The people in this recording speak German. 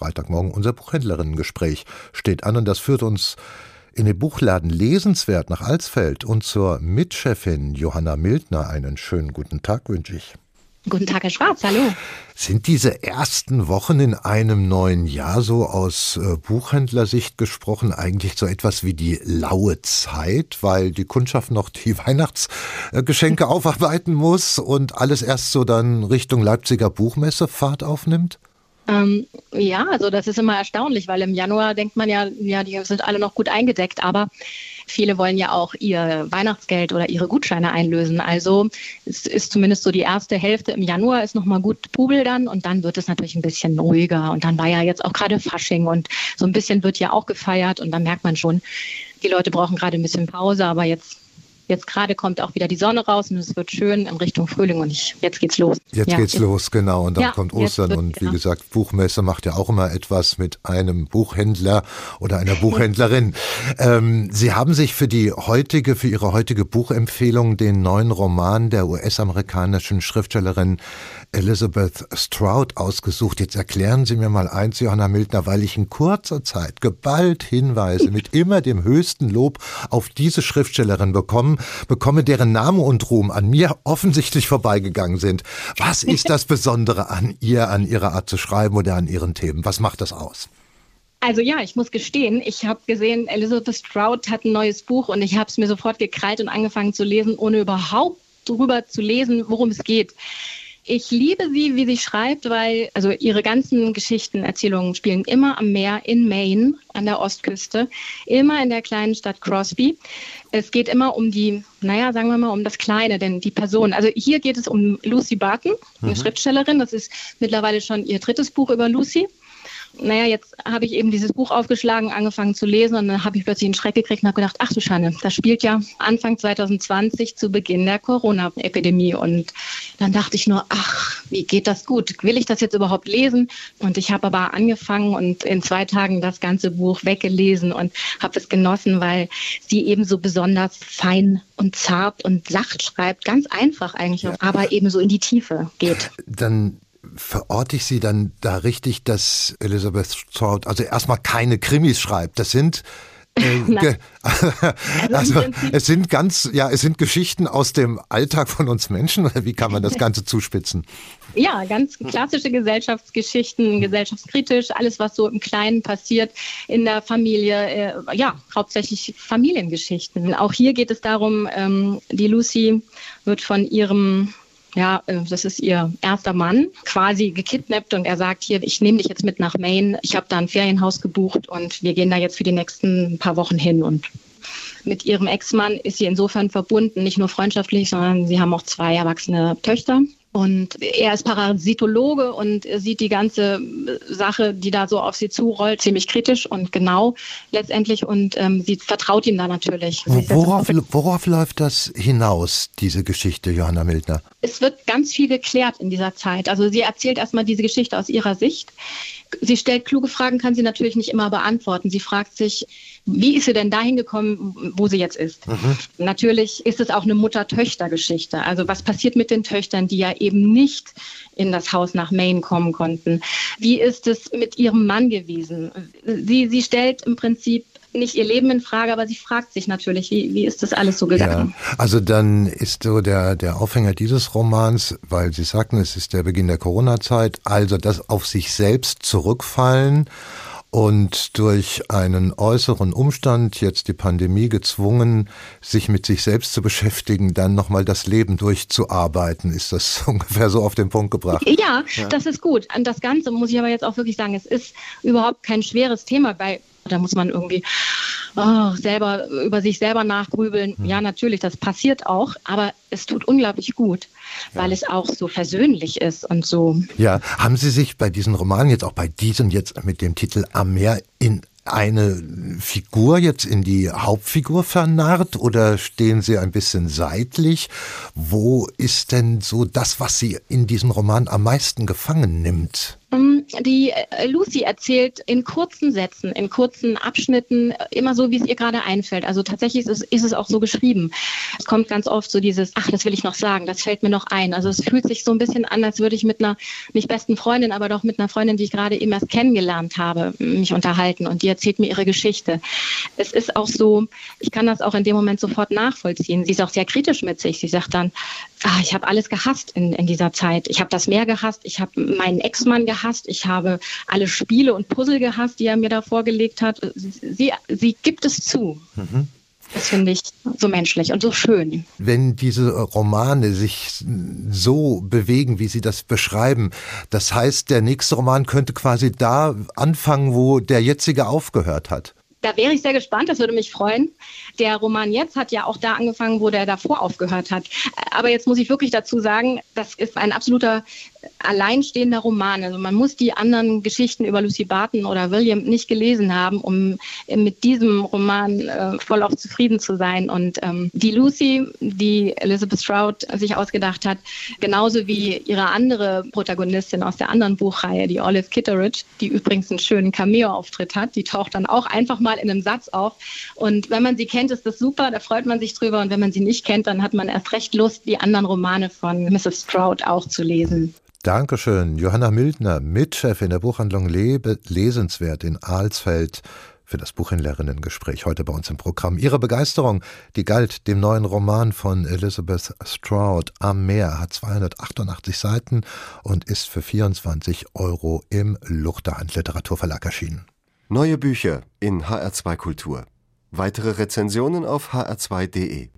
Freitagmorgen unser Buchhändlerinnengespräch steht an und das führt uns in den Buchladen Lesenswert nach Alsfeld und zur Mitchefin Johanna Mildner einen schönen guten Tag wünsche ich. Guten Tag, Herr Schwarz, hallo. Sind diese ersten Wochen in einem neuen Jahr so aus äh, Buchhändlersicht gesprochen eigentlich so etwas wie die laue Zeit, weil die Kundschaft noch die Weihnachtsgeschenke aufarbeiten muss und alles erst so dann Richtung Leipziger Buchmesse Fahrt aufnimmt? Ähm, ja, also das ist immer erstaunlich, weil im Januar denkt man ja, ja, die sind alle noch gut eingedeckt, aber viele wollen ja auch ihr Weihnachtsgeld oder ihre Gutscheine einlösen. Also es ist zumindest so die erste Hälfte im Januar ist nochmal gut Pubel dann und dann wird es natürlich ein bisschen ruhiger. Und dann war ja jetzt auch gerade Fasching und so ein bisschen wird ja auch gefeiert und dann merkt man schon, die Leute brauchen gerade ein bisschen Pause, aber jetzt Jetzt gerade kommt auch wieder die Sonne raus und es wird schön in Richtung Frühling und ich, jetzt geht's los. Jetzt ja, geht's jetzt, los, genau. Und dann ja, kommt Ostern und wie genau. gesagt, Buchmesse macht ja auch immer etwas mit einem Buchhändler oder einer Buchhändlerin. ähm, Sie haben sich für die heutige, für Ihre heutige Buchempfehlung den neuen Roman der US-amerikanischen Schriftstellerin Elizabeth Stroud ausgesucht. Jetzt erklären Sie mir mal eins, Johanna Mildner, weil ich in kurzer Zeit geballt Hinweise mit immer dem höchsten Lob auf diese Schriftstellerin bekommen, bekomme, deren Name und Ruhm an mir offensichtlich vorbeigegangen sind. Was ist das Besondere an ihr, an ihrer Art zu schreiben oder an ihren Themen? Was macht das aus? Also ja, ich muss gestehen, ich habe gesehen, Elizabeth Stroud hat ein neues Buch und ich habe es mir sofort gekrallt und angefangen zu lesen, ohne überhaupt darüber zu lesen, worum es geht. Ich liebe sie, wie sie schreibt, weil also ihre ganzen Geschichten, Erzählungen spielen immer am Meer in Maine, an der Ostküste, immer in der kleinen Stadt Crosby. Es geht immer um die, naja, sagen wir mal, um das Kleine, denn die Person. Also hier geht es um Lucy Barton, eine mhm. Schriftstellerin. Das ist mittlerweile schon ihr drittes Buch über Lucy naja, jetzt habe ich eben dieses Buch aufgeschlagen, angefangen zu lesen und dann habe ich plötzlich einen Schreck gekriegt und habe gedacht, ach du Schande, das spielt ja Anfang 2020 zu Beginn der Corona-Epidemie und dann dachte ich nur, ach, wie geht das gut? Will ich das jetzt überhaupt lesen? Und ich habe aber angefangen und in zwei Tagen das ganze Buch weggelesen und habe es genossen, weil sie eben so besonders fein und zart und sacht schreibt, ganz einfach eigentlich, ja. aber eben so in die Tiefe geht. Dann verorte ich Sie dann da richtig, dass Elizabeth Stroud also erstmal keine Krimis schreibt. Das sind äh, also, es sind ganz, ja, es sind Geschichten aus dem Alltag von uns Menschen oder wie kann man das Ganze zuspitzen? Ja, ganz klassische Gesellschaftsgeschichten, gesellschaftskritisch, alles, was so im Kleinen passiert in der Familie, äh, ja, hauptsächlich Familiengeschichten. Auch hier geht es darum, ähm, die Lucy wird von ihrem ja, äh, das ist ihr erster Mann, quasi gekidnappt und er sagt hier, ich nehme dich jetzt mit nach Maine. Ich habe da ein Ferienhaus gebucht und wir gehen da jetzt für die nächsten paar Wochen hin und mit ihrem Ex-Mann ist sie insofern verbunden, nicht nur freundschaftlich, sondern sie haben auch zwei erwachsene Töchter. Und er ist Parasitologe und sieht die ganze Sache, die da so auf sie zurollt, ziemlich kritisch und genau letztendlich. Und ähm, sie vertraut ihm da natürlich. Worauf, worauf läuft das hinaus, diese Geschichte, Johanna Mildner? Es wird ganz viel geklärt in dieser Zeit. Also sie erzählt erstmal diese Geschichte aus ihrer Sicht. Sie stellt kluge Fragen, kann sie natürlich nicht immer beantworten. Sie fragt sich, wie ist sie denn dahin gekommen, wo sie jetzt ist? Mhm. Natürlich ist es auch eine Mutter-Töchter-Geschichte. Also was passiert mit den Töchtern, die ja eben nicht in das Haus nach Maine kommen konnten? Wie ist es mit ihrem Mann gewesen? Sie, sie stellt im Prinzip nicht ihr Leben in Frage, aber sie fragt sich natürlich, wie, wie ist das alles so gegangen? Ja, also dann ist so der, der Aufhänger dieses Romans, weil Sie sagten, es ist der Beginn der Corona-Zeit, also das auf sich selbst zurückfallen und durch einen äußeren Umstand, jetzt die Pandemie, gezwungen, sich mit sich selbst zu beschäftigen, dann nochmal das Leben durchzuarbeiten. Ist das ungefähr so auf den Punkt gebracht? Ja, ja, das ist gut. Und das Ganze muss ich aber jetzt auch wirklich sagen, es ist überhaupt kein schweres Thema, weil da muss man irgendwie oh, selber über sich selber nachgrübeln. Hm. Ja, natürlich, das passiert auch, aber es tut unglaublich gut, ja. weil es auch so versöhnlich ist und so. Ja, haben Sie sich bei diesen Romanen jetzt auch bei diesem jetzt mit dem Titel Am Meer in eine Figur jetzt in die Hauptfigur vernarrt oder stehen Sie ein bisschen seitlich? Wo ist denn so das, was Sie in diesem Roman am meisten gefangen nimmt? Ähm, die äh, Lucy erzählt in kurzen Sätzen, in kurzen Abschnitten, äh, immer so, wie es ihr gerade einfällt. Also tatsächlich ist es, ist es auch so geschrieben. Es kommt ganz oft so dieses, ach, das will ich noch sagen, das fällt mir noch ein. Also es fühlt sich so ein bisschen an, als würde ich mit einer, nicht besten Freundin, aber doch mit einer Freundin, die ich gerade eben erst kennengelernt habe, mich unterhalten. Und die erzählt mir ihre Geschichte. Es ist auch so, ich kann das auch in dem Moment sofort nachvollziehen. Sie ist auch sehr kritisch mit sich. Sie sagt dann, ah, ich habe alles gehasst in, in dieser Zeit. Ich habe das Meer gehasst, ich habe meinen Ex-Mann gehasst, ich habe alle Spiele und Puzzle gehasst, die er mir da vorgelegt hat. Sie, sie gibt es zu. Mhm. Das finde ich so menschlich und so schön. Wenn diese Romane sich so bewegen, wie Sie das beschreiben, das heißt, der nächste Roman könnte quasi da anfangen, wo der jetzige aufgehört hat. Da wäre ich sehr gespannt, das würde mich freuen. Der Roman jetzt hat ja auch da angefangen, wo der davor aufgehört hat. Aber jetzt muss ich wirklich dazu sagen, das ist ein absoluter alleinstehender Roman. Also man muss die anderen Geschichten über Lucy Barton oder William nicht gelesen haben, um mit diesem Roman äh, voll auf zufrieden zu sein. Und ähm, die Lucy, die Elizabeth Stroud sich ausgedacht hat, genauso wie ihre andere Protagonistin aus der anderen Buchreihe, die Olive Kitteridge, die übrigens einen schönen Cameo-Auftritt hat, die taucht dann auch einfach mal in einem Satz auf. Und wenn man sie kennt, ist das super, da freut man sich drüber. Und wenn man sie nicht kennt, dann hat man erst recht Lust, die anderen Romane von Mrs. Stroud auch zu lesen. Dankeschön. Johanna Mildner, Mitchefin der Buchhandlung Lebe, lesenswert in Alsfeld für das Buchhändlerinnengespräch heute bei uns im Programm. Ihre Begeisterung, die galt dem neuen Roman von Elizabeth Stroud am Meer, hat 288 Seiten und ist für 24 Euro im Luchterhand Literaturverlag erschienen. Neue Bücher in HR2 Kultur. Weitere Rezensionen auf hr2.de.